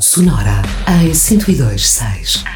Sonora em 102.6.